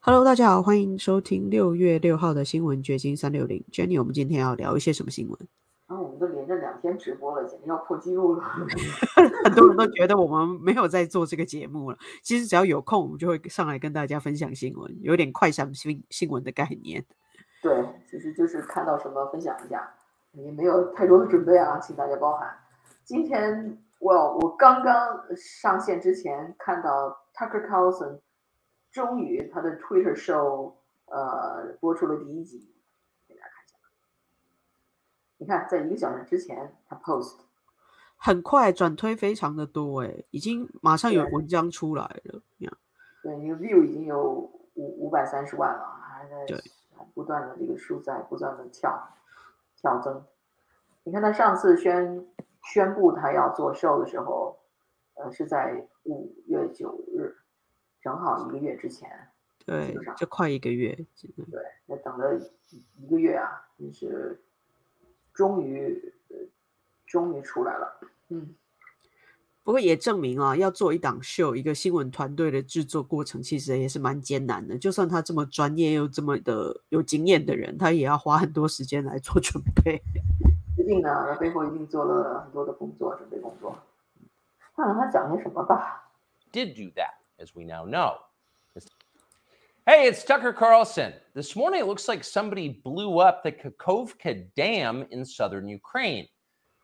Hello，大家好，欢迎收听六月六号的新闻掘金三六零。Jenny，我们今天要聊一些什么新闻？然后我们都连着两天直播了，简直要破纪录了。很多人都觉得我们没有在做这个节目了。其实只要有空，我们就会上来跟大家分享新闻，有点快闪新新闻的概念。对，其实就是看到什么分享一下，也没有太多的准备啊，请大家包涵。今天我我刚刚上线之前看到 Tucker Carlson 终于他的 Twitter show 呃播出了第一集，给大家看一下。你看，在一个小时之前他 post 很快转推非常的多哎，已经马上有文章出来了。对，那个 view 已经有五五百三十万了，还在不断的这个数在不断的跳跳增。你看他上次宣宣布他要做 show 的时候，呃，是在五月九日，正好一个月之前。对就快一个月。真的对，那等了一一个月啊，真是终于呃终于出来了。嗯，不过也证明啊，要做一档秀，一个新闻团队的制作过程其实也是蛮艰难的。就算他这么专业又这么的有经验的人，他也要花很多时间来做准备。一定的，他背后一定做了很多的工作，准备工作。看看他讲些什么吧。did do that, as we now know. Hey, it's Tucker Carlson. This morning, it looks like somebody blew up the Kakovka Dam in southern Ukraine.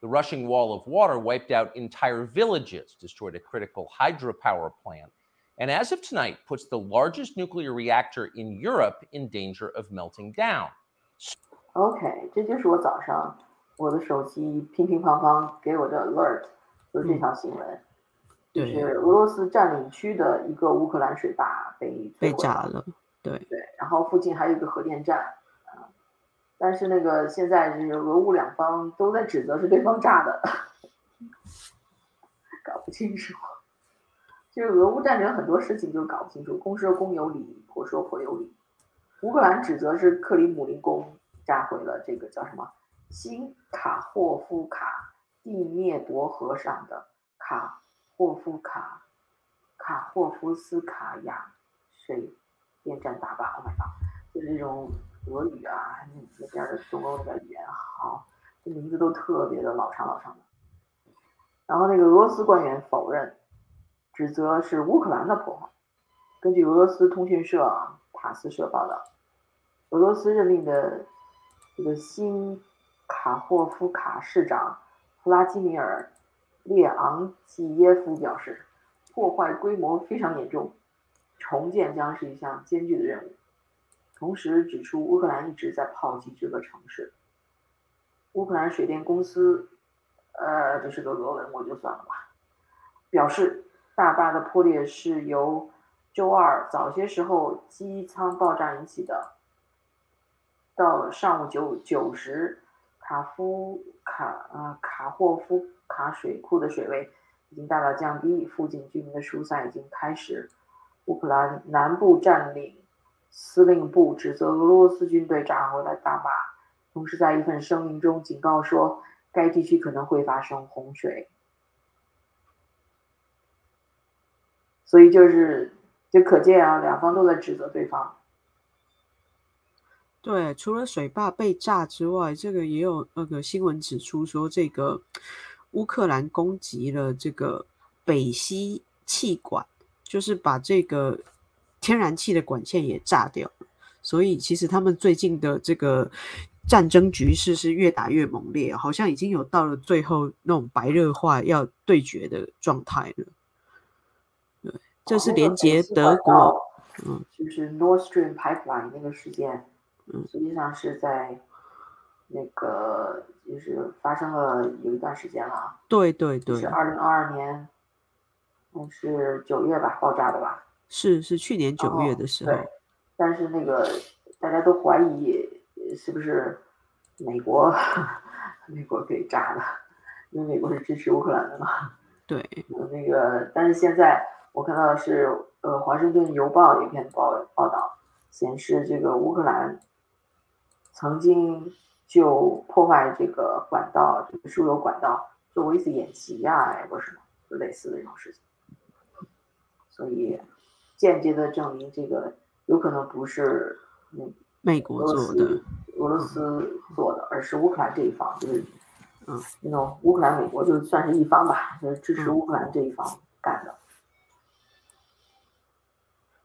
The rushing wall of water wiped out entire villages, destroyed a critical hydropower plant, and as of tonight, puts the largest nuclear reactor in Europe in danger of melting down. OK，这就是我早上我的手机乒乒乓乓给我的 alert，就是这条新闻， 就是俄罗斯占领区的一个乌克兰水坝被被炸了，对，对，然后附近还有一个核电站啊，但是那个现在这个俄乌两方都在指责是对方炸的，搞不清楚。就是俄乌战争很多事情就搞不清楚，公说公有理，婆说婆有理。乌克兰指责是克里姆林宫炸毁了这个叫什么新卡霍夫卡蒂涅伯河上的卡霍夫卡卡霍夫斯卡亚水电站大坝。Oh my god！就是这种俄语啊，那边的东欧那边语言，好，这名字都特别的老长老长的。然后那个俄罗斯官员否认，指责是乌克兰的破坏。根据俄罗斯通讯社塔斯社报道，俄罗斯任命的这个新卡霍夫卡市长弗拉基米尔·列昂季耶夫表示，破坏规模非常严重，重建将是一项艰巨的任务。同时指出，乌克兰一直在炮击这个城市。乌克兰水电公司，呃，这是个俄文，我就算了吧。表示大坝的破裂是由周二早些时候机舱爆炸引起的。到上午九九时，卡夫卡呃卡霍夫卡水库的水位已经大大降低，附近居民的疏散已经开始。乌克兰南部占领司令部指责俄罗斯军队炸毁了大坝，同时在一份声明中警告说，该地区可能会发生洪水。所以就是，就可见啊，两方都在指责对方。对，除了水坝被炸之外，这个也有那个新闻指出说，这个乌克兰攻击了这个北溪气管，就是把这个天然气的管线也炸掉了。所以其实他们最近的这个战争局势是越打越猛烈，好像已经有到了最后那种白热化要对决的状态了。对，这是连接德国，嗯，就是 Nord Stream Pipeline 那个事件，嗯实际上是在那个就是发生了有一段时间了啊，对对对是，二零二二年，嗯是九月吧爆炸的吧？是是去年九月哦的时候，对，但是那个大家都怀疑呃是不是美国 美国给炸的，因为美国是支持乌克兰的嘛。对，呃 那个，但是现在我看到的是，呃，《华盛顿邮报》有一篇报报道，显示这个乌克兰曾经就破坏这个管道，这个输油管道，做过一次演习呀、哎，或者什么，就类似的这种事情。所以间接的证明这个有可能不是那美国俄罗做的斯，俄罗斯做的，而是乌克兰这一方，就是嗯，那种乌克兰美国就算是一方吧，就是支持嗯乌克兰这一方干的。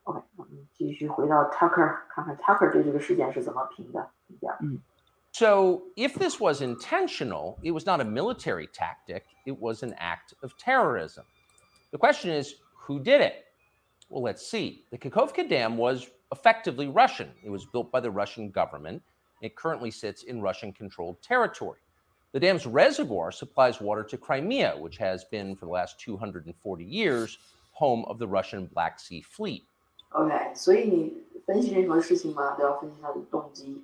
OK，我们继续回到 Tucker，看看 Tucker 对这个事件是怎么评的评价。So, if this was intentional, it was not a military tactic, it was an act of terrorism. The question is who did it? Well, let's see. The Kakovka Dam was effectively Russian. It was built by the Russian government. It currently sits in Russian controlled territory. The dam's reservoir supplies water to Crimea, which has been, for the last 240 years, home of the Russian Black Sea Fleet. OK，所以你分析任何事情嘛，都要分析它的动机。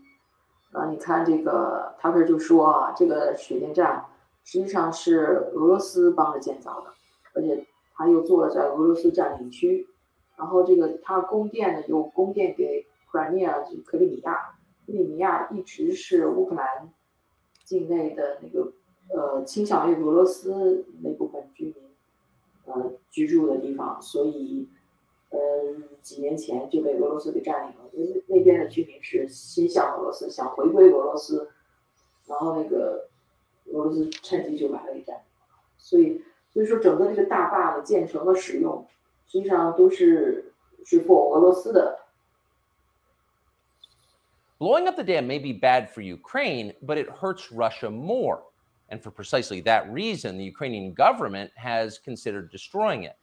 啊，你看这个他这就说啊，这个水电站实际上是俄罗斯帮着建造的，而且他又做了在俄罗斯占领区，然后这个他供电呢又供电给 Crimea 就克里米亚，克里米亚一直是乌克兰境内的那个呃倾向于俄罗斯那部分居民呃居住的地方，所以。呃，几年前就被俄罗斯给占领了，因为那边的居民是心向俄罗斯，想回归俄罗斯，然后那个俄罗斯趁机就把它给占领了。所以，所以说整个这个大坝的建成和使用，实际上都是是 for 俄罗斯的。 Blowing up the dam may be bad for Ukraine, but it hurts Russia more. And for precisely that reason, the Ukrainian government has considered destroying it.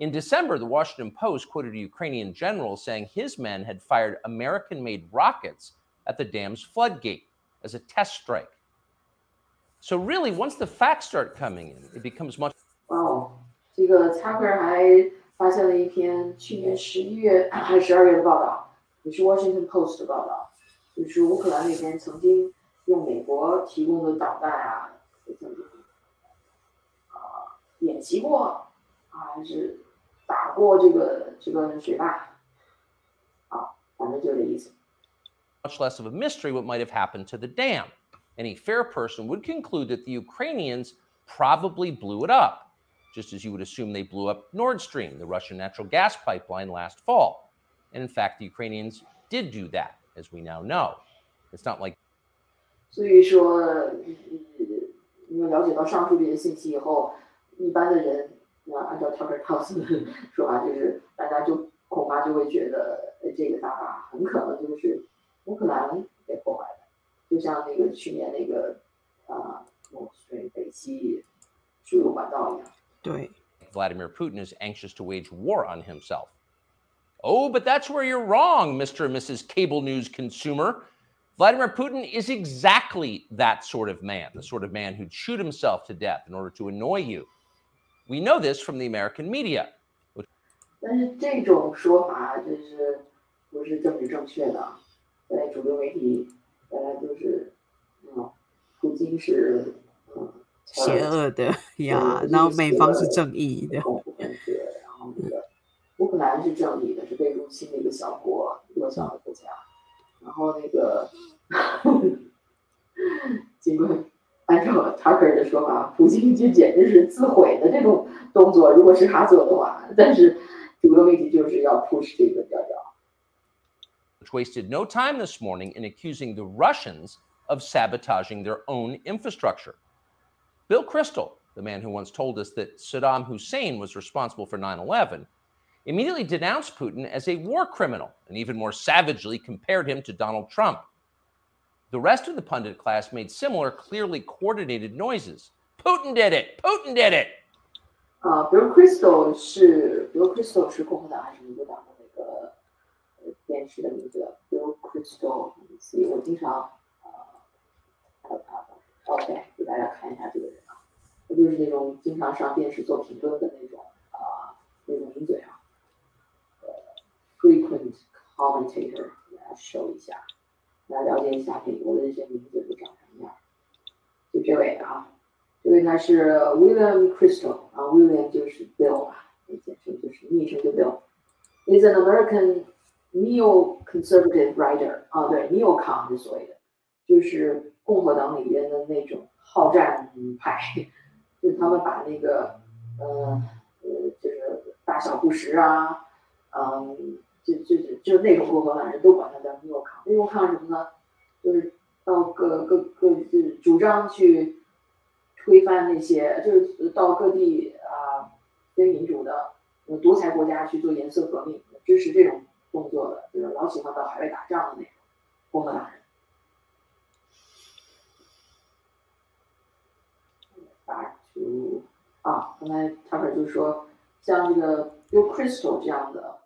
In December, the Washington Post quoted a Ukrainian general saying his men had fired American made rockets at the dam's floodgate as a test strike. So, really, once the facts start coming in, it becomes much 哦，这个 Tucker 还发现了一篇去年十一月还是十二月的报道，也是 Washington Post 的报道，就是乌克兰那边曾经用美国提供的导弹啊，曾经啊、演习过啊，还是 打过这个这个水坝啊，反正就这意思。 much less of a mystery what might have happened to the dam. Any fair person would conclude that the Ukrainians probably blew it up, just as you would assume they blew up Nord Stream, the Russian natural gas pipeline, last fall. And in fact, the Ukrainians did do that, as we now know. It's not like 所以说，嗯你要了解到上述这些信息以后，一般的人， 那按照 Tucker Carlson 的说法，就是大家就恐怕就会觉得，呃，这个大坝很可能就是乌克兰给破坏的，就像那个去年那个啊 Nord Stream 北溪输油管道一样。对， Vladimir Putin is anxious to wage war on himself. Oh, but that's where you're wrong, Mr. and Mrs. Cable News consumer. Vladimir Putin is exactly that sort of man, the sort of man who'd shoot himself to death in order to annoy you. We know this from the American media. 但是这种说法就是不是政治正确的，在主流媒体大家都是，嗯，普京是嗯邪恶的呀对，然后就是美方是邪恶的正义的，恐怖分子，然后那个乌克兰是正义的，是被入侵的一个小国，弱小的国家。然后那个，尽管 按照 Tucker 的说法，普京这简直是自毁的这种动作，如果是他做的话，但是主流媒体就是要 push 这个调调。 which wasted no time this morning in accusing the Russians of sabotaging their own infrastructure. Bill Kristol, the man who once told us that Saddam Hussein was responsible for 9 11, immediately denounced Putin as a war criminal and even more savagely compared him to Donald Trump. The rest of the pundit class made similar, clearly coordinated noises. Putin did it! Putin did it! 啊、比如 Crystal 是，比如 Crystal 是共和党还是民主党的那个呃电视的名字？比如 Crystal，所以我经常呃看到他的。OK，给大家看一下这个人啊，他就是那种经常上电视做评论的那种啊、那种名嘴啊，呃，frequent commentator，给大家 show 一下， 来了解一下美国的一些名字都长什么样。就这位啊。这位他是 William Crystal 啊，William 就是 Bill 啊，简称就是昵称就 Bill。Is an American neo-conservative writer 啊，对，neocon 是所谓的，就是共和党里边的那种好战派，就他们把那个呃呃，就是大小布什啊，嗯，就就就就那种共和党人都管他叫 neocon。neocon 是什么呢？就是到各各各就是主张去推翻那些，就是到各地啊非民主的独裁国家去做颜色革命，支持这种动作的，就是老喜欢到海外打仗的那种共和党人。Back to 啊，刚才他们就说，像这个 Bill Crystal 这样的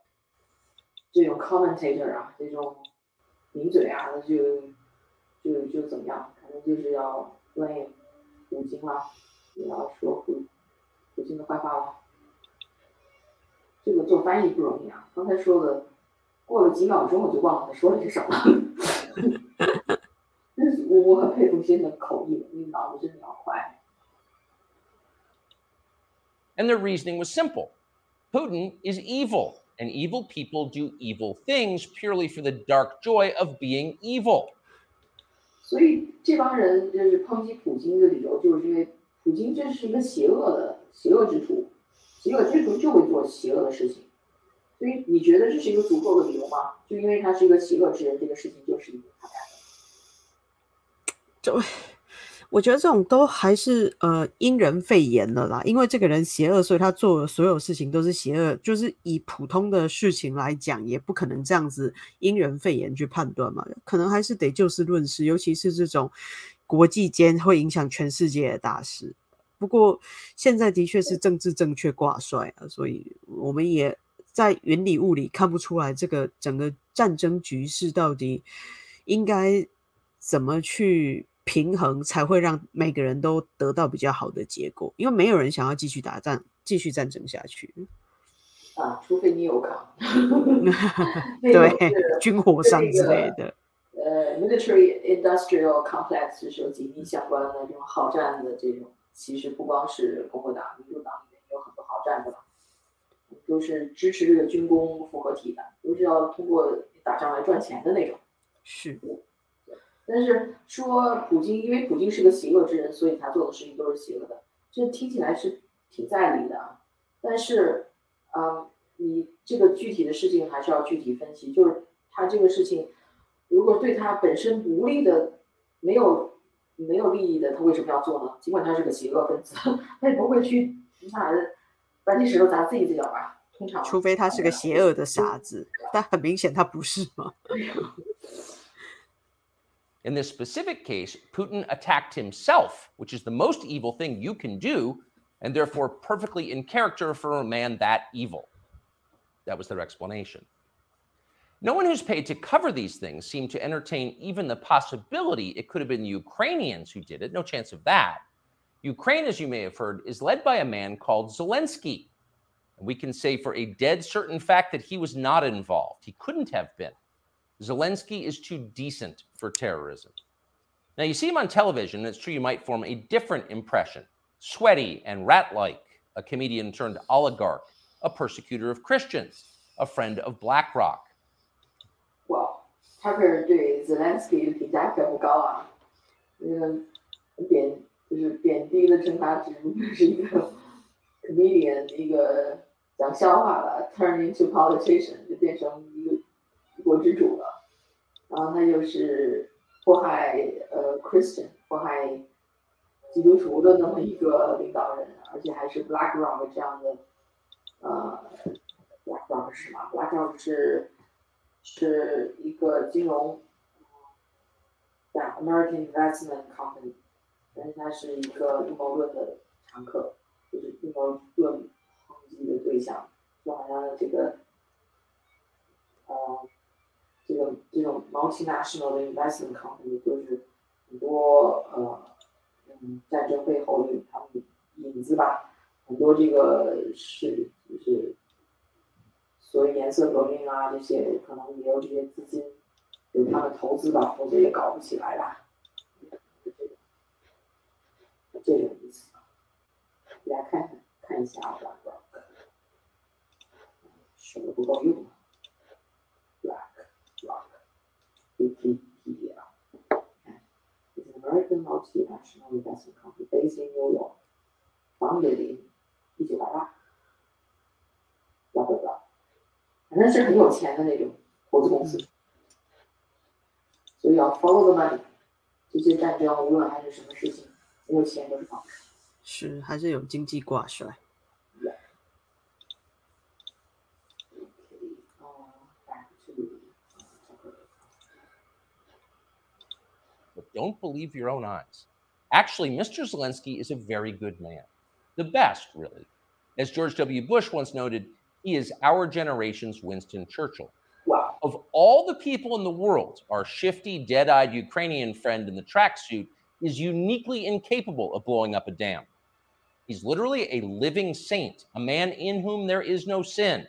这种 commentator 啊，这种名嘴啊，那就就就怎么样，可能就是要 blame 普京啦，也要说普普京的坏话了。这个做翻译不容易啊，刚才说的，过了几秒钟我就忘了他说了些什么。我我很佩服这些人的口译，因为脑子真的要快。 And their reasoning was simple Putin is evil, and evil people do evil things purely for the dark joy of being evil. 所以这帮人就是抨击普京的理由，就是因为普京这是一个邪恶的邪恶之徒，邪恶之徒就会做邪恶的事情。所以你觉得这是一个足够的理由吗？就因为他是一个邪恶之人，这个事情就是因为他干的。就 我觉得这种都还是呃因人废言了啦，因为这个人邪恶，所以他做的所有事情都是邪恶。就是以普通的事情来讲，也不可能这样子因人废言去判断嘛，可能还是得就事论事，尤其是这种国际间会影响全世界的大事。不过现在的确是政治正确挂帅啊，所以我们也在云里雾里看不出来这个整个战争局势到底应该怎么去平衡，才会让每个人都得到比较好的结果。因为没有人想要继续打仗、继续战争下去。啊，除非你有扛，那种对，军火商之类的。呃，military industrial complex 是有紧密相关的这种好战的这种，其实不光是共和党、民主党里面也有很多好战的嘛，都是支持这个军工复合体的，都是要通过打仗来赚钱的那种。是，但是说普京，因为普京是个邪恶之人，所以他做的事情都是邪恶的，这听起来是挺在理的啊。但是，啊、你这个具体的事情还是要具体分析。就是他这个事情，如果对他本身无利的、没有没有利益的，他为什么要做呢？尽管他是个邪恶分子，他也不会去拿搬起石头砸自己的脚吧？通常，除非他是个邪恶的傻子，但很明显他不是嘛。In this specific case, Putin attacked himself, which is the most evil thing you can do, and therefore perfectly in character for a man that evil. That was their explanation. No one who's paid to cover these things seemed to entertain even the possibility it could have been the Ukrainians who did it. No chance of that. Ukraine, as you may have heard, is led by a man called Zelensky. And we can say for a dead certain fact that he was not involved. He couldn't have been. Zelensky is too decent for terrorism. Now, you see him on television, and it's true you might form a different impression sweaty and rat like, a comedian turned oligarch, a persecutor of Christians, a friend of BlackRock. 哇，Tucker 对 Zelensky 的评价可不高啊，嗯，贬就是贬低的称他只不过是一个 comedian，一个讲笑话的，turn into politician 就变成一个一国之主了。 然后他就是迫害呃 Christian，迫害基督徒的那么一个领导人，而且还是 BlackRock 这样的，呃，BlackRock 是什么？BlackRock 是是一个金融，对，American Investment Company，但是它是一个阴谋论的常客，就是阴谋论抨击的对象，就好像这个，呃，这个这种 multinational 的 investment company 就是很多呃，嗯，战争背后有他们影子吧，很多这个是就是。所谓颜色革命啊，这些可能也有这些资金，有他们投资吧，否则也搞不起来吧。这种这种意思，给大家看看看一下啊，Black Rock，说的不够用 Rock，Wikipedia，is an American multinational investment company based in New York, founded in 一九八八 blah blah。反正是很有钱的那种投资公司，所以要 follow the money。这些战争无论还是什么事情，没有钱都是跑不了。是还是有经济挂帅。don't believe your own eyes. Actually, Mr. Zelensky is a very good man. The best, really. As George W. Bush once noted, he is our generation's Winston Churchill. Wow. Of all the people in the world, our shifty, dead eyed Ukrainian friend in the tracksuit is uniquely incapable of blowing up a dam. He's literally a living saint, a man in whom there is no sin.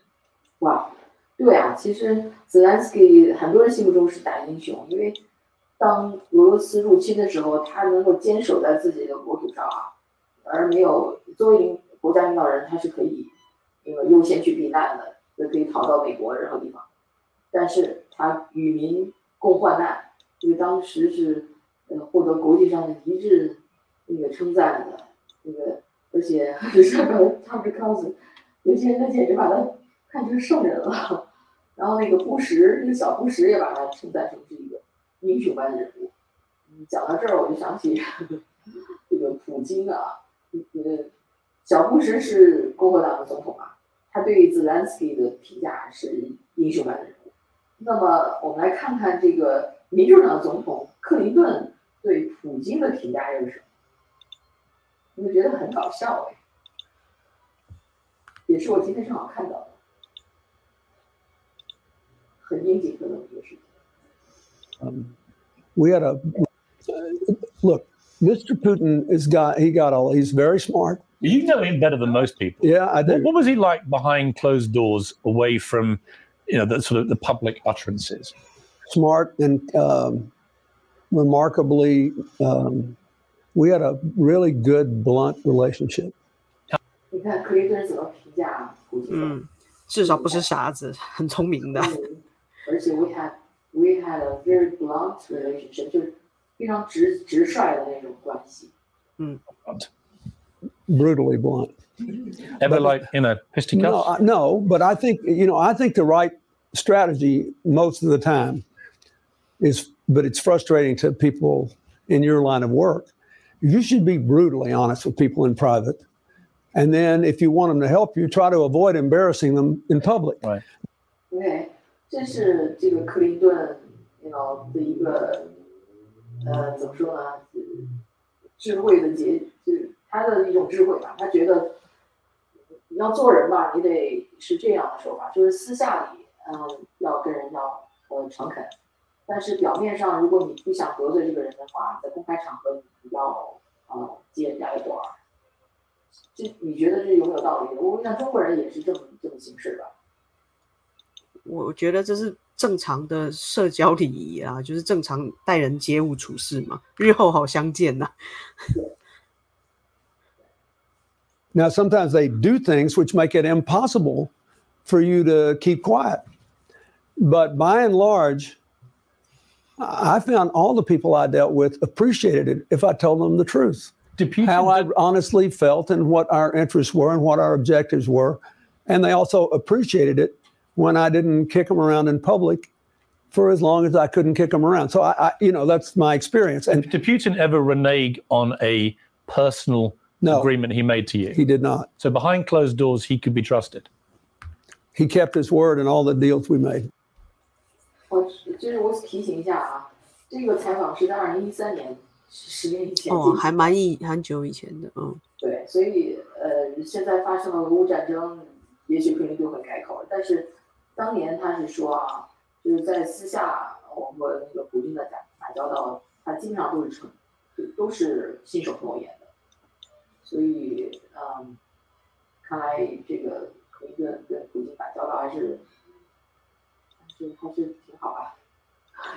哇，对啊，其实泽连斯基很多人心目中是大英雄，因为 当俄罗斯入侵的时候，他能够坚守在自己的国土上啊，而没有作为国家领导人，他是可以那个优先去避难的，就可以逃到美国任何地方。但是他与民共患难，这个当时是呃获得国际上的一致那个称赞的，那个而且上个 他们告诉有些人他简直把他 看成圣人了。然后那个布什，那个小布什也把他称赞成是一个英雄般的人物。讲到这儿我就想起 这个普京啊，呃，小布什是共和党的总统啊，他对泽连斯基的评价是英雄般的人物。那么我们来看看这个民主党的总统克林顿对普京的评价又是什么？我就觉得很搞笑哎，也是我今天正好看到的，很应景的一个事情。Um, we had a look. Mr. Putin is got he got all he's very smart. You know him better than most people. Yeah, I What, do. what was he like behind closed doors, away from, you know, the sort of the public utterances? Smart and um, remarkably, um, we had a really good blunt relationship. 你看克林顿是怎么评价普京的？嗯，至少不是傻子，很聪明的。嗯而且 we had we had a very blunt relationship，就是非常直直率的那种关系。 Brutally blunt. Ever But- like, you know, fisticuffs? No, I, no, but I think you know. I think the right strategy most of the time is, but it's frustrating to people in your line of work. You should be brutally honest with people in private, and then if you want them to help you, try to avoid embarrassing them in public. Right. OK， 这是这个克林顿要的一个呃怎么说呢？智慧的结，就是他的一种智慧吧。他觉得你要做人吧，你得是这样的手法，就是私下里，嗯，要跟人要呃诚恳，但是表面上，如果你不想得罪这个人的话，在公开场合你要呃揭人家的短。这你觉得这有没有道理？我想中国人也是这么这么行事的。我觉得这是正常的社交礼仪啊，就是正常待人接物处事嘛。日后好相见呐、 Now, sometimes they do things which make it impossible for you to keep quiet. But by and large, I I found all the people I dealt with appreciated it if I told them the truth, Did Putin, how I honestly felt and what our interests were and what our objectives were. And they also appreciated it when I didn't kick them around in public for as long as I couldn't kick them around. So I, I you know, that's my experience. And did Putin ever renege on a personal No. agreement he made to you? he did not. so behind closed doors, he could be trusted. He kept his word in all the deals we made. 我就是我提醒一下啊，这个采访是在二零一三年，十年以前进哦，行的还蛮以蛮久以前的，嗯，对，所以呃，现在发生了俄乌战争，也许克林顿会改口，但是 当年他是说啊，就是在私下我和那个普京的打打交道，他经常都是成，都是信守诺言的，所以嗯，看来这个克林顿跟普京打交道还是还是还是挺好啊。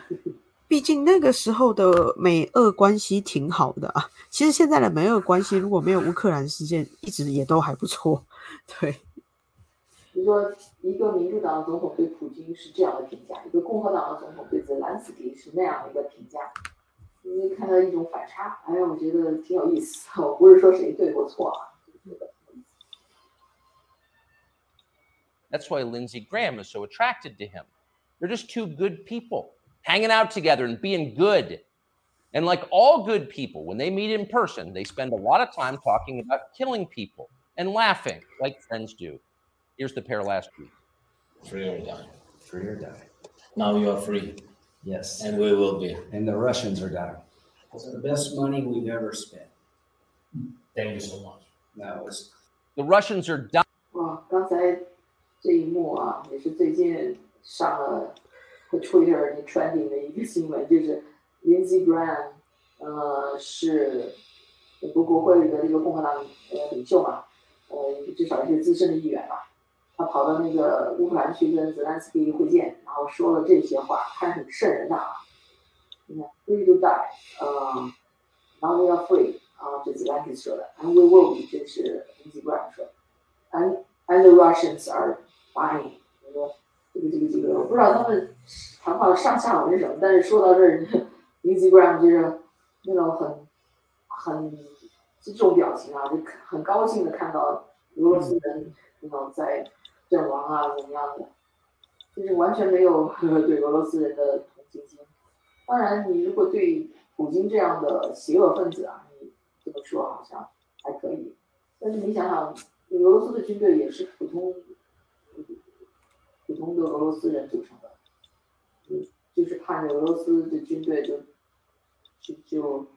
毕竟那个时候的美俄关系挺好的啊。其实现在的美俄关系如果没有乌克兰事件，一直也都还不错。对，比如说，一个民主党的总统对普京是这样的评价，一个共和党的总统对泽连斯基是那样的一个评价，你会看到一种反差。哎呀，我觉得挺有意思。我不是说谁对或错啊，就觉得挺有意思。 That's why Lindsey Graham is so attracted to him. They're just two good people hanging out together and being good. And like all good people, when they meet in person, they spend a lot of time talking about killing people and laughing like friends do. Here's the pair last week. Free or die. Free or die. Now you are free, Yes. and we will be. And the Russians are dying. It's the best money we've ever spent. Thank you so much. No, it's The Russians are dying. 哇，刚才这一幕啊，也是最近上了 Twitter 那 trending 的一个新闻，就是 Lindsey Graham，呃，是美国国会里的这个共和党呃领袖嘛，呃，至少是资深的议员吧。 他跑到那个乌克兰去跟泽连斯基会见，然后说了这些话，看着很瘆人的啊。你看，free to die，呃，now we are free，啊，这是泽连斯基说的，and we will be，这是 Graham 说的，and and the Russians are buying，这个这个这个这个，我不知道他们谈话上下文是什么，但是说到这儿 Graham 就是那种很很这种表情啊，就很高兴的看到俄罗斯人那种在阵亡啊怎么样的，就是完全没有 对俄罗斯人的同情心。当然，你如果对普京这样的邪恶分子啊，你这么说好像还可以，但是你想想，俄罗斯的军队也是普通普通的俄罗斯人组成的，嗯，就是看着俄罗斯的军队就就就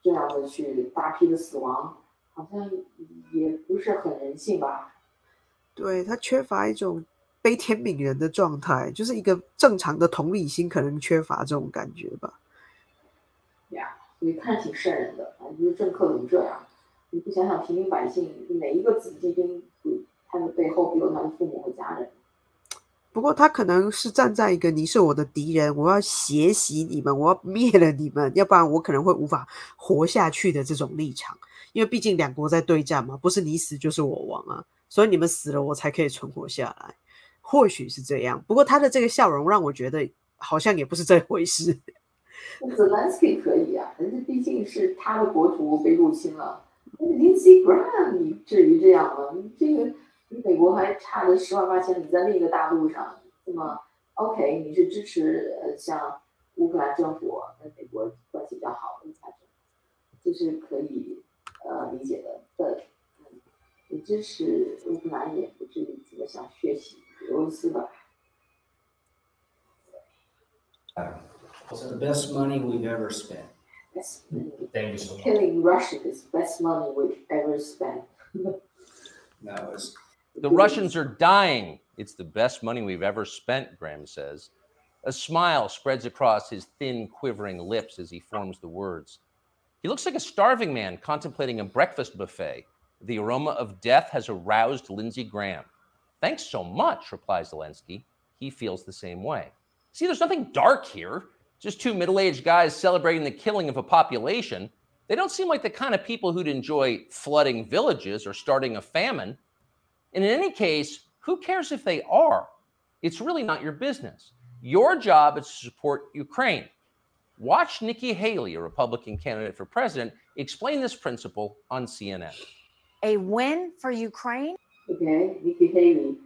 这样的去大批的死亡，好像也不是很人性吧？对他缺乏一种 悲天悯人的状态，就是一个正常的同理心，可能缺乏这种感觉吧。呀，你看挺瘆人的。反正就是政客怎么这样？你不想想平民百姓，每一个子弟兵，他的背后都有他的父母和家人？不过他可能是站在一个你是我的敌人，我要血洗你们，我要灭了你们，要不然我可能会无法活下去的这种立场。因为毕竟两国在对战嘛，不是你死就是我亡啊，所以你们死了我才可以存活下来。或许是这样，不过他的这个笑容让我觉得好像也不是这回事。泽连斯基可以啊，人家毕竟是他的国土被入侵了。Lindsey Graham，你至于这样吗？这个你美国还差着十万八千里，在另一个大陆上，那么 OK，你是支持呃像乌克兰政府跟美国关系比较好的财政，这是可以呃理解的。但嗯，你支持乌克兰也不至于这么想血洗俄罗斯吧？it's the best money we've ever spent. Yes. Thank you so much. Killing Russian is best money we've ever spent. No, it's The Russians are dying. It's the best money we've ever spent, Graham says. A smile spreads across his thin, quivering lips as he forms the words. He looks like a starving man contemplating a breakfast buffet. The aroma of death has aroused Lindsey Graham. Thanks so much, replies Zelensky. He feels the same way. See, there's nothing dark here. Just two middle aged guys celebrating the killing of a population. They don't seem like the kind of people who'd enjoy flooding villages or starting a famine. And in any case, who cares if they are? It's really not your business. Your job is to support Ukraine. Watch Nikki Haley, a Republican candidate for president, explain this principle on CNN. A win for Ukraine? OK，Nikki Haley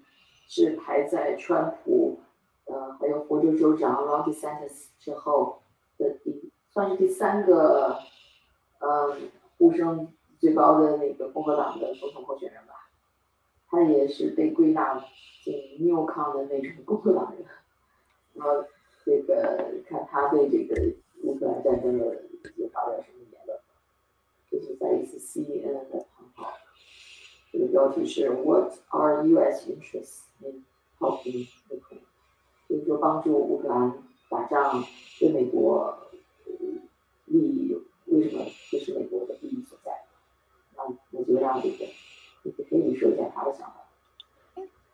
是排在川普，呃，还有佛州州长 Ron DeSantis 之后的第，算是第三个，呃，呼声最高的那个共和党的总统候选人吧。 他也是被归纳进纽康的那种共和党人。然后这个看他对这个乌克兰战争的有发表什么言论，这是在一次 CNN 的谈话。这个标题是 What are U.S. interests in helping Ukraine？就是说帮助乌克兰打仗对美国利益，为什么这是美国的利益所在？那我就让这个 以说一下他的想法。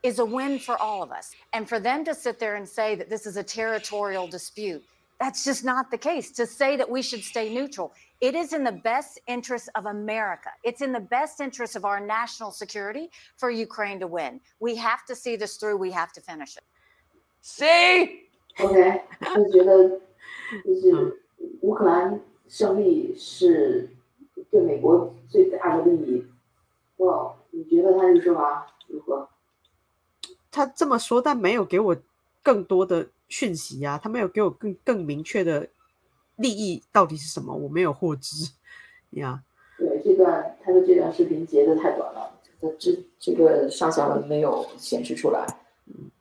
is a win for all of us. And for them to sit there and say that this is a territorial dispute, that's just not the case. To say that we should stay neutral, it is in the best interest of America. It's in the best interest of our national security for Ukraine to win. We have to see this through. We have to finish it. See? OK，就觉得就是乌克兰胜利是对美国最大的利益。哇， 你觉得他这个说法如何？他这么说，但没有给我更多的讯息啊，他没有给我更更明确的利益到底是什么，我没有获知呀。对这段他的这段视频截的太短了，这这这个上下文没有显示出来。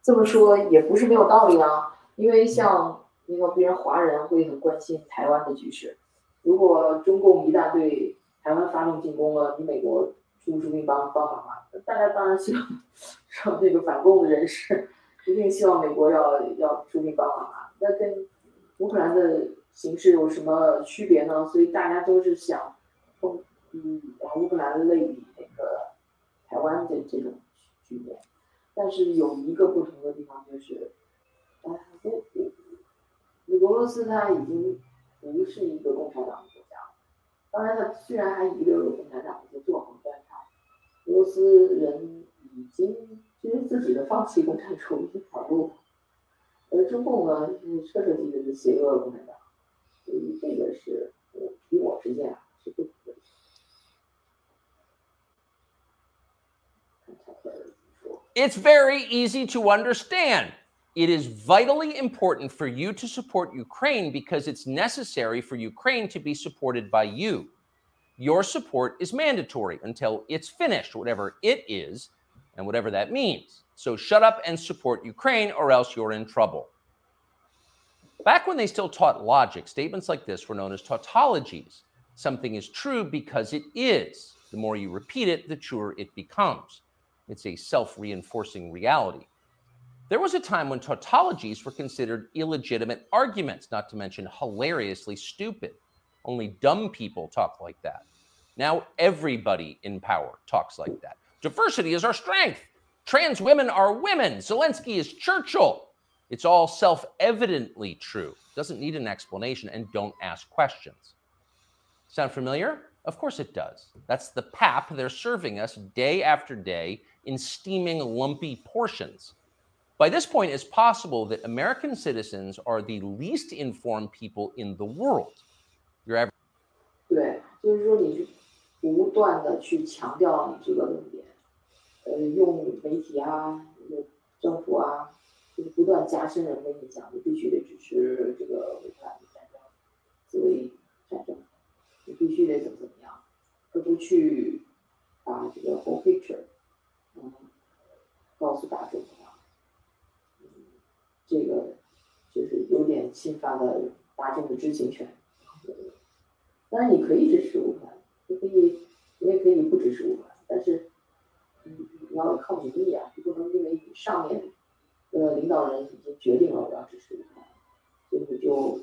这么说也不是没有道理啊，因为像你看，别人华人会很关心台湾的局势。如果中共一旦对台湾发动进攻了，你美国出不出兵帮帮忙啊？大家当然希望让这个反共的人士一定希望美国要要出兵帮忙啊。那跟乌克兰的形势有什么区别呢？所以大家都是想，嗯，把乌克兰类比那个台湾的这种局面。但是有一个不同的地方就是，啊，俄俄罗斯它已经不是一个共产党的国家了。当然，它虽然还遗留了共产党的一些作风，但它 俄罗斯人已经因为自己的放弃共产主义跑路，而中共呢是彻彻底底的邪恶共产党，所以这个是我以我之见啊是不同的。It's very easy to understand. It is vitally important for you to support Ukraine because it's necessary for Ukraine to be supported by you. Your support is mandatory until it's finished, whatever it is, and whatever that means. So shut up and support Ukraine, or else you're in trouble. Back when they still taught logic, statements like this were known as tautologies. Something is true because it is. The more you repeat it, the truer it becomes. It's a self reinforcing reality. There was a time when tautologies were considered illegitimate arguments, not to mention hilariously stupid. Only dumb people talk like that. Now everybody in power talks like that. Diversity is our strength. Trans women are women. Zelensky is Churchill. It's all self evidently true. Doesn't need an explanation and don't ask questions. Sound familiar? Of course it does. That's the pap they're serving us day after day in steaming, lumpy portions. By this point, it's possible that American citizens are the least informed people in the world. Grab 对，就是说你不断的去强调你这个论点，呃，用媒体啊、政府啊，就是不断加深人的印象，你必须得支持这个乌克兰的战争，自卫战争，你必须得怎么怎么样，而不去把这个 whole picture，嗯，告诉大众啊，这个就是有点侵犯了大众的知情权。当然，你可以支持乌克兰，你可以，你也可以不支持乌克兰，但是，嗯，你要靠民意啊，你不能因为你上面的领导人已经决定了我要支持乌克兰，所以你就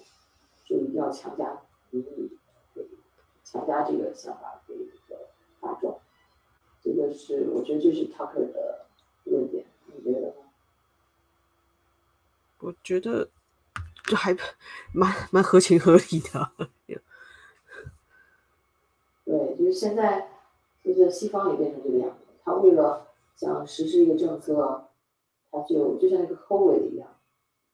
就一定要强加民意，强加这个想法给这个大众。这个是我觉得这是 Tucker 的论点，你觉得呢？我觉得这还蛮蛮合情合理的。对，就是现在，就是西方也变成这个样子。他为了想实施一个政策，他就就像那个 COVID 一样，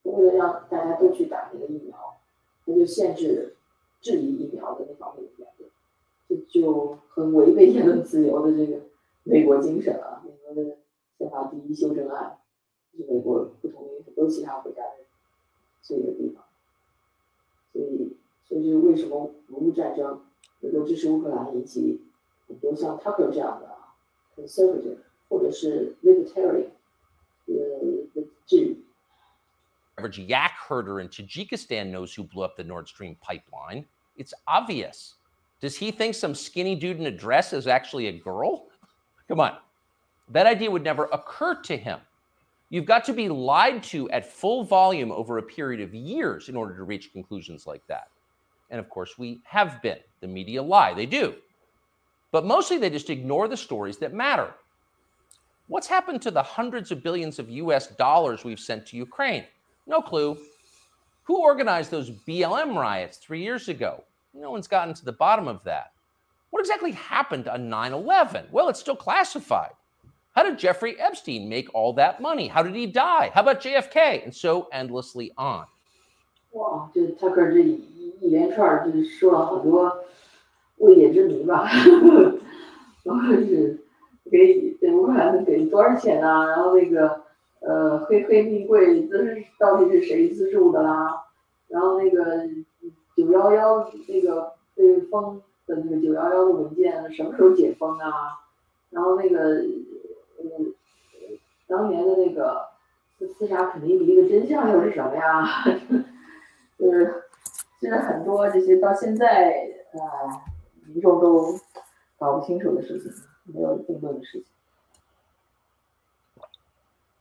为了让大家都去打那个疫苗，他就限制质疑疫苗的那方面的言论，这就很违背言论自由的这个美国精神啊！美国的宪法第一修正案是美国不同于很多其他国家的这个地方，所以，所以就是为什么俄乌战争？能够支持乌克兰，以及很多像 Tucker 这样的 conservative 或者是 libertarian 的的质疑。Average yak herder in Tajikistan knows who blew up the Nord Stream pipeline. It's obvious. Does he think some skinny dude in a dress is actually a girl? Come on. That idea would never occur to him. You've got to be lied to at full volume over a period of years in order to reach conclusions like that. And of course, we have been. The media lie, they do. But mostly they just ignore the stories that matter. What's happened to the hundreds of billions of US dollars we've sent to Ukraine? No clue. Who organized those BLM riots three years ago? No one's gotten to the bottom of that. What exactly happened on 9 11? Well, it's still classified. How did Jeffrey Epstein make all that money? How did he die? How about JFK? And so endlessly on. Well, 一连串就是说了很多未解之谜吧，然后是给给乌克兰给多少钱啊？然后那个呃黑黑名贵这是到底是谁资助的啦？然后那个九幺幺那个被封的那个九幺幺的文件什么时候解封啊？然后那个呃当年的那个刺杀肯尼迪的真相又是什么呀？就是 就是很多这些到现在啊、民众都搞不清楚的事情，没有定论的事情。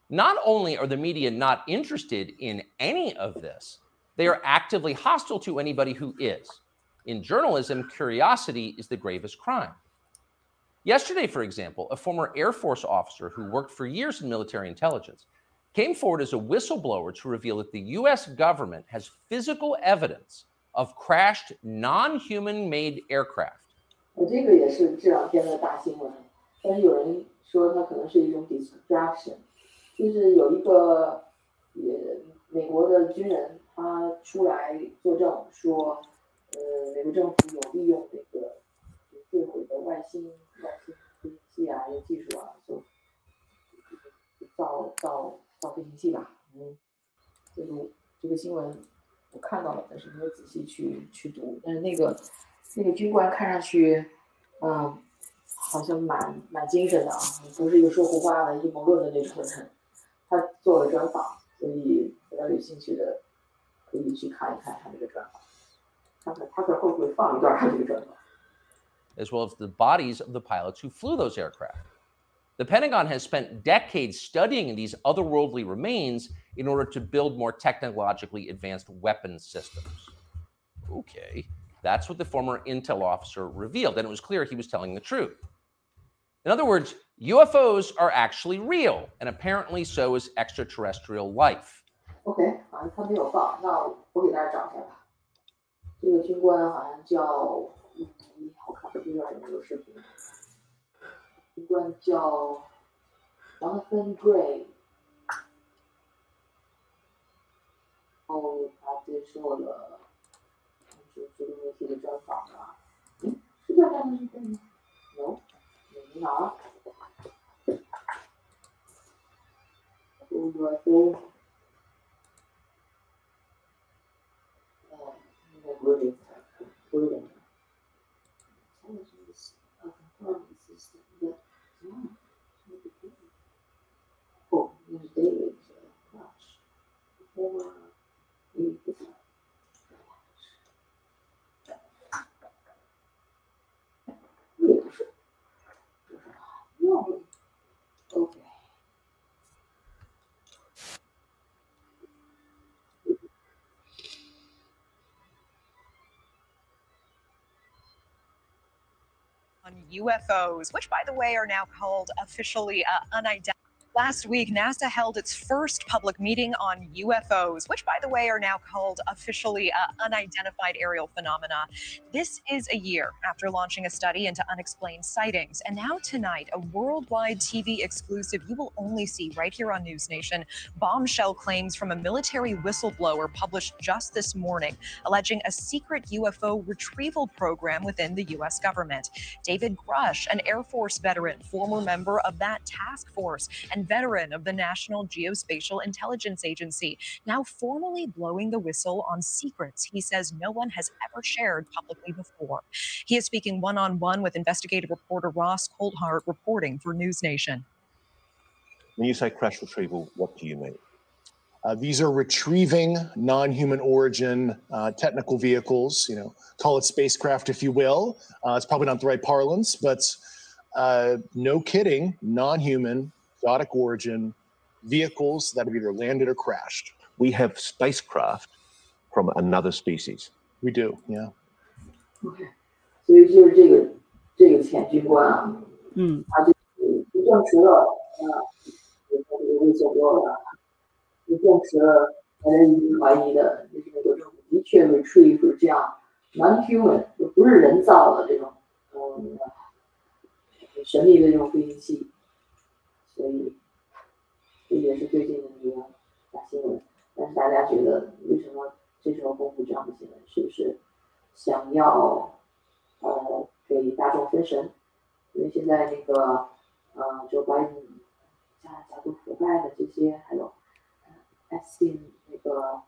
Not only are the media not interested in any of this, they are actively hostile to anybody who is. In journalism, curiosity is the gravest crime. Yesterday, for example, a former Air Force officer who worked for years in military intelligence came forward as a whistleblower to reveal that the US government has physical evidence of crashed non human made aircraft. 我这个也是这两天的大新闻，但是有人说它可能是一种 distraction，就是有一个也美国的军人他出来作证说，呃，美国政府有利用这个坠毁的外星外星飞行器啊，这技术啊，就造造造飞行器吧，嗯，这个这个新闻我看到了，但是没有仔细去去读，但是那个那个军官看上去，嗯，好像蛮蛮精神的啊，不是一个说胡话的阴谋论的那种人。他做了专访，所以比较有兴趣的可以去看一看他这个专访，看看他可会不会放一段他这个专访。as well as the bodies of the pilots who flew those aircraft. The Pentagon has spent decades studying these otherworldly remains in order to build more technologically advanced weapon systems. Okay, that's what the former intel officer revealed, and it was clear he was telling the truth. In other words, UFOs are actually real, and apparently so is extraterrestrial life. OK，好像他没有放，那我给大家找一下吧。这个军官好像叫，嗯，我看不知道有没有视频。 军官叫 Jonathan Gray，然后他接受了就是这个媒体的专访啊。嗯，是叫 Jonathan Gray 吗？No，没拿。UFO。Brilliant. Brilliant. Intelligence On UFOs, which, by the way, are now called officially uh, unidentified. Last week, NASA held its first public meeting on UFOs, which, by the way, are now called officially uh, unidentified aerial phenomena. This is a year after launching a study into unexplained sightings. And now, tonight, a worldwide TV exclusive you will only see right here on News Nation bombshell claims from a military whistleblower published just this morning, alleging a secret UFO retrieval program within the U.S. government. David Grush, an Air Force veteran, former member of that task force, and veteran of the National Geospatial Intelligence Agency, now formally blowing the whistle on secrets he says no one has ever shared publicly before. He is speaking one on one with investigative reporter Ross Coldhart, reporting for News Nation. When you say crash retrieval, what do you mean? Uh, these are retrieving non-human origin uh, technical vehicles. You know, call it spacecraft if you will. Uh, it's probably not the right parlance, but uh, no kidding, non-human, exotic origin vehicles that have either landed or crashed. We have spacecraft from another species. We do, yeah. OK，所以就是这个这个前军官啊，嗯，他就是就证实了啊，就是他这个微小波了，就证实了大家一直怀疑的，就是美国政府的确 retrieve 这样 non-human 就不是人造的这种嗯神秘的这种飞行器， 所以这也是最近的一个大新闻。但是大家觉得为什么这时候公布这样的新闻？是不是想要呃给大众分神？因为现在那个呃，Joe Biden 家家族腐败的这些，还有呃 S 信那个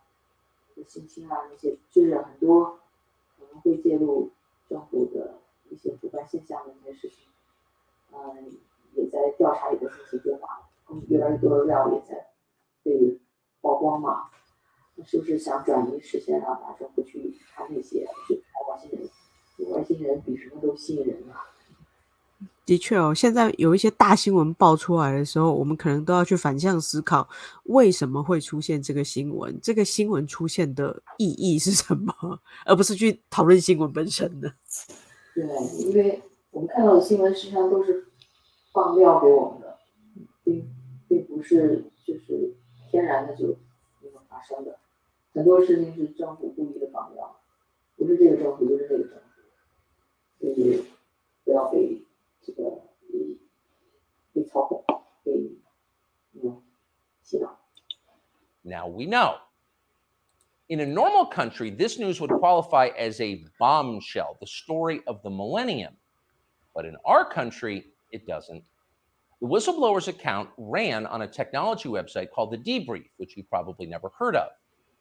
性侵啊那些，就是很多可能会介入政府的一些腐败现象的一些事情，嗯，也在调查里的信息变化，嗯，越来越多的料也在被曝光嘛。那是不是想转移视线，让大众不去看那些，去看外星人？外星人比什么都吸引人啊！的确哦，现在有一些大新闻爆出来的时候，我们可能都要去反向思考，为什么会出现这个新闻？这个新闻出现的意义是什么？而不是去讨论新闻本身的。对，因为我们看到的新闻实际上都是放料给我们的，并并不是就是天然的就那么发生的。很多事情是政府故意的放料，不是这个政府就是那个政府，所以不要被这个被操控，被嗯洗脑。 Now we know. In a normal country, this news would qualify as a bombshell, the story of the millennium. But in our country, it doesn't. The whistleblower's account ran on a technology website called The Debrief, which you probably never heard of.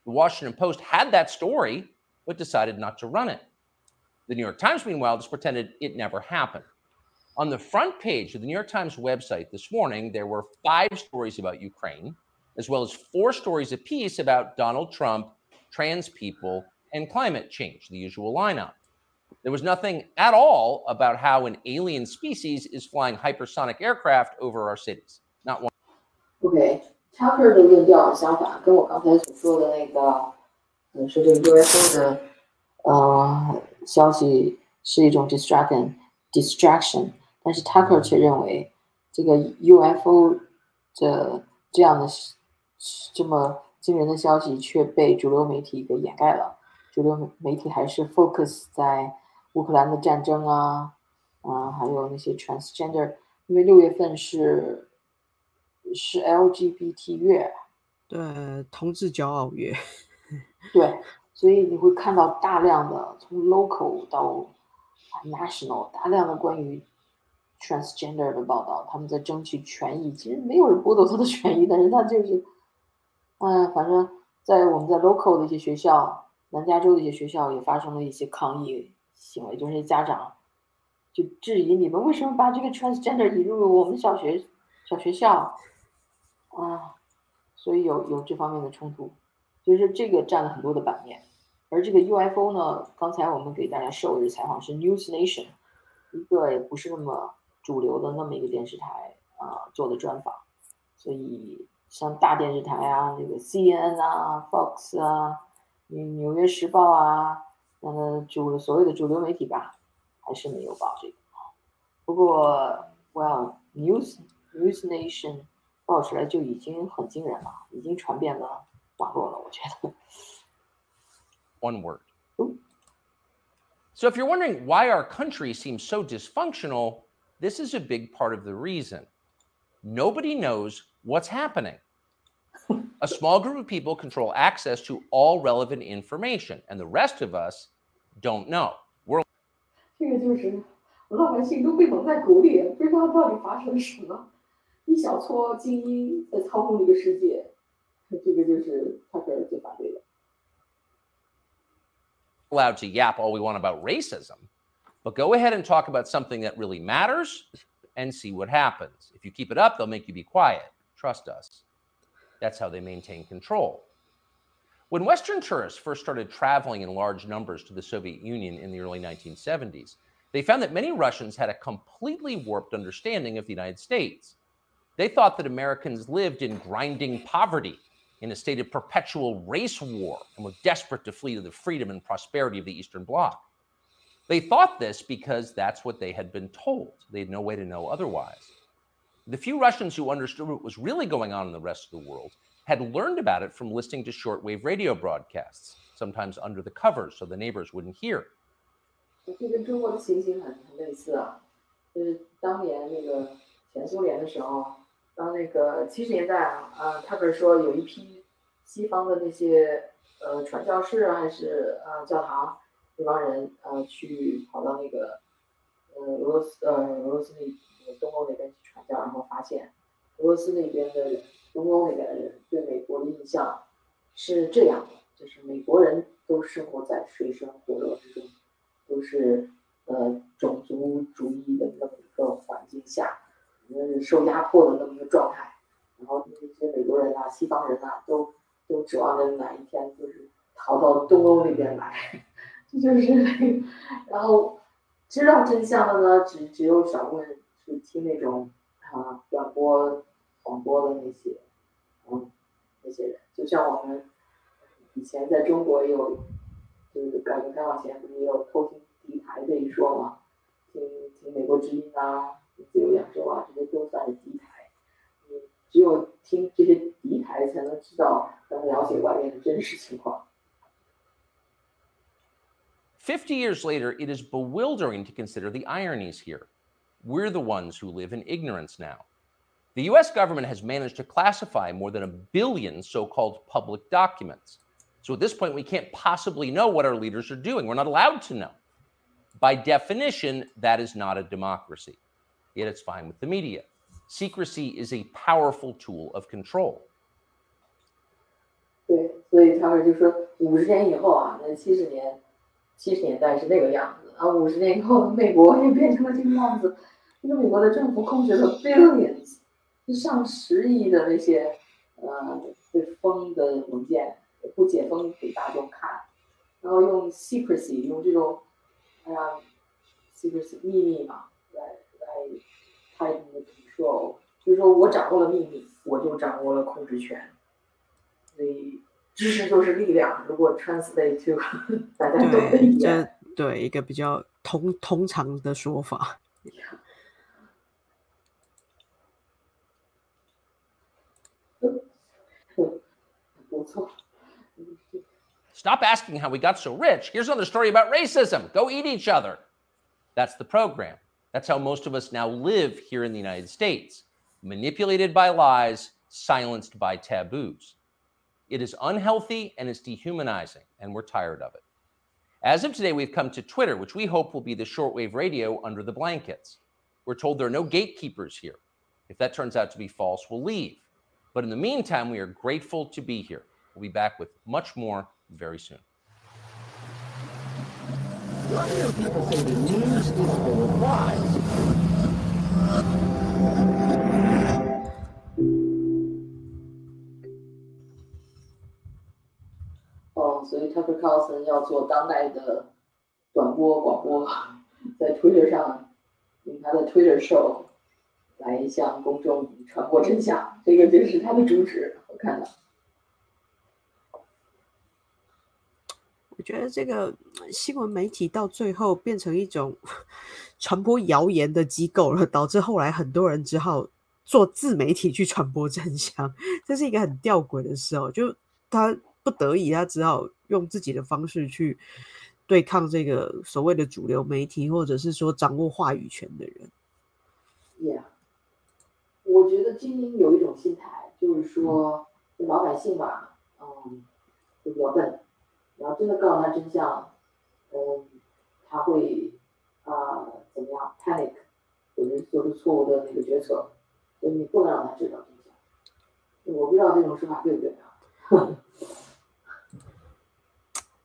The Washington Post had that story, but decided not to run it. The New York Times, meanwhile, just pretended it never happened. On the front page of the New York Times website this morning, there were five stories about Ukraine, as well as four stories apiece about Donald Trump, trans people, and climate change, the usual lineup. There was nothing at all about how an alien species is flying hypersonic aircraft over our cities. Not one. OK，Tucker 的论调相反，跟我刚才所说的那个，嗯，说这个 UFO 的呃消息是一种 distraction distraction，但是 Tucker 却认为这个 UFO 的这样的这么惊人的消息却被主流媒体给掩盖了。主流媒体还是 focus 在 乌克兰的战争啊，啊，还有那些 transgender，因为六月份是是 LGBT 月，对，同志骄傲月，对，所以你会看到大量的从 local 到 national 大量的关于 transgender 的报道，他们在争取权益。其实没有人剥夺他的 权益，但是他就是，嗯，反正在我们在 local 的一些学校，南加州的一些学校也发生了一些抗议行为，就是家长就质疑你们为什么把这个 transgender 引入我们小学小学校啊，所以有有这方面的冲突，所以说这个占了很多的版面。而这个 UFO 呢，刚才我们给大家授的采访是 News Nation，一个也不是那么主流的那么一个电视台啊、做的专访，所以像大电视台啊，这个 CNN 啊、Fox 啊、纽纽约时报啊，那么主所谓的主流媒体吧，还是没有报这个。不过，Well News News Nation 报出来就已经很惊人了，已经传遍了网络了，我觉得。 One word. So, if you're wondering why our country seems so dysfunctional, this is a big part of the reason. Nobody knows what's happening. A small group of people control access to all relevant information, and the rest of us don't know. We're 这个就是老百姓都被蒙在鼓里，不知道到底发生了什么。一小撮精英在操控这个世界，这个就是他个人最反对的。 allowed to yap all we want about racism, but go ahead and talk about something that really matters and see what happens. If you keep it up, they'll make you be quiet. Trust us. That's how they maintain control. When Western tourists first started traveling in large numbers to the Soviet Union in the early 1970s, they found that many Russians had a completely warped understanding of the United States. They thought that Americans lived in grinding poverty, in a state of perpetual race war, and were desperate to flee to the freedom and prosperity of the Eastern Bloc. They thought this because that's what they had been told. They had no way to know otherwise The few Russians who understood what was really going on in the rest of the world had learned about it from listening to shortwave radio broadcasts, sometimes under the covers so the neighbors wouldn't hear. 这跟中国的情形很很类似啊，就是当年那个前苏联的时候，当那个七十年代啊，啊，他不是说有一批西方的那些呃传教士啊还是呃教堂那帮人呃去跑到那个 俄罗斯呃俄罗斯那东欧那边去传教，然后发现俄罗斯那边的人、东欧那边的人对美国的印象是这样的，就是美国人都生活在水深火热之中，都是呃种族主义的那么一个环境下，嗯，受压迫的那么一个状态。然后那些美国人啊、西方人啊，都都指望着哪一天就是逃到东欧那边来，这就是那个。然后知道真相的呢，只只有少部分是听那种啊短播广播的那些，嗯，那些人，就像我们以前在中国也有，就是改革开放前不是也有偷听敌台这一说嘛，听听美国之音啊、自由亚洲啊，这些都算是敌台。只有听这些敌台，才能知道、才能了解外面的真实情况。50 years later, it is bewildering to consider the ironies here. We're the ones who live in ignorance now. The US government has managed to classify more than a billion so called public documents. So at this point, we can't possibly know what our leaders are doing. We're not allowed to know. By definition, that is not a democracy. Yet it's fine with the media. Secrecy is a powerful tool of control. 对，所以他们就说五十年以后啊，那七十年、 七十年代是那个样子，啊，五十年以后美国也变成了这个样子。因为美国的政府控制了 billions，上十亿的那些呃被封的文件，不解封给大众看，然后用 secrecy，用这种哎呀 secrecy 秘密嘛，来来 tight control，就是说我掌握了秘密，我就掌握了控制权。所以知识就是力量。如果 translate to 大家懂的对，语言，这对一个比较通通常的说法。不错。 Stop asking how we got so rich. Here's another story about racism. Go eat each other. That's the program. That's how most of us now live here in the United States manipulated by lies, silenced by taboos. It is unhealthy and it's dehumanizing, and we're tired of it. As of today, we've come to Twitter, which we hope will be the shortwave radio under the blankets. We're told there are no gatekeepers here. If that turns out to be false, we'll leave. But in the meantime, we are grateful to be here. We'll be back with much more very soon. Why do People say the news is of lies. 所以 Tucker Carlson 要做当代的短波广播，在 Twitter 上用他的 Twitter show 来向公众传播真相，这个就是他的主旨。我看到。我觉得这个新闻媒体到最后变成一种 传播谣言的机构了，导致后来很多人只好做自媒体去传播真相，这是一个很吊诡的事哦。就他不得已，他只好用自己的方式去对抗这个所谓的主流媒体，或者是说掌握话语权的人。Yeah，我觉得精英有一种心态，就是说老百姓吧，嗯，就比较笨。你要真的告诉他真相，嗯，他会啊、怎么样 panic，或者做出错误的那个决策，所以你不能让他知道真相。我不知道这种说法对不对啊？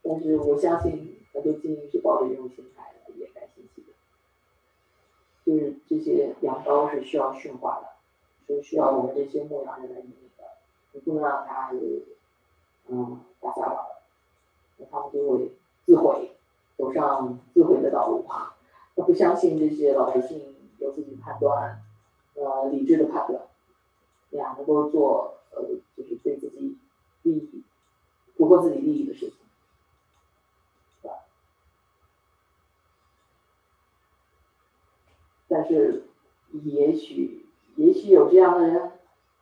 但是我相信他对经营是抱着这种心态的，也该信息的。就是这些羊羔是需要驯化的，是需要我们这些牧羊人来引领的，你不能让它是嗯打撒网，那他们就会自毁，走上自毁的道路啊。他不相信这些老百姓有自己判断，呃，理智的判断，呀，能够做呃，就是对自己利益符合自己利益的事情，是吧？但是也许也许有这样的人，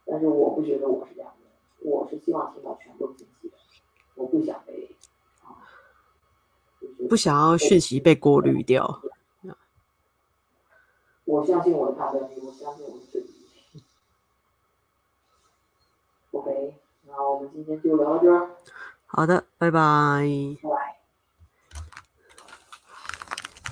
但是我不觉得我是这样的人，我是希望听到全部信息的，我不想被啊，就是不想要讯息被过滤掉。我相信我的判断力，我相信我的自己。OK，那我们今天就聊到这儿，好的，拜拜。拜拜。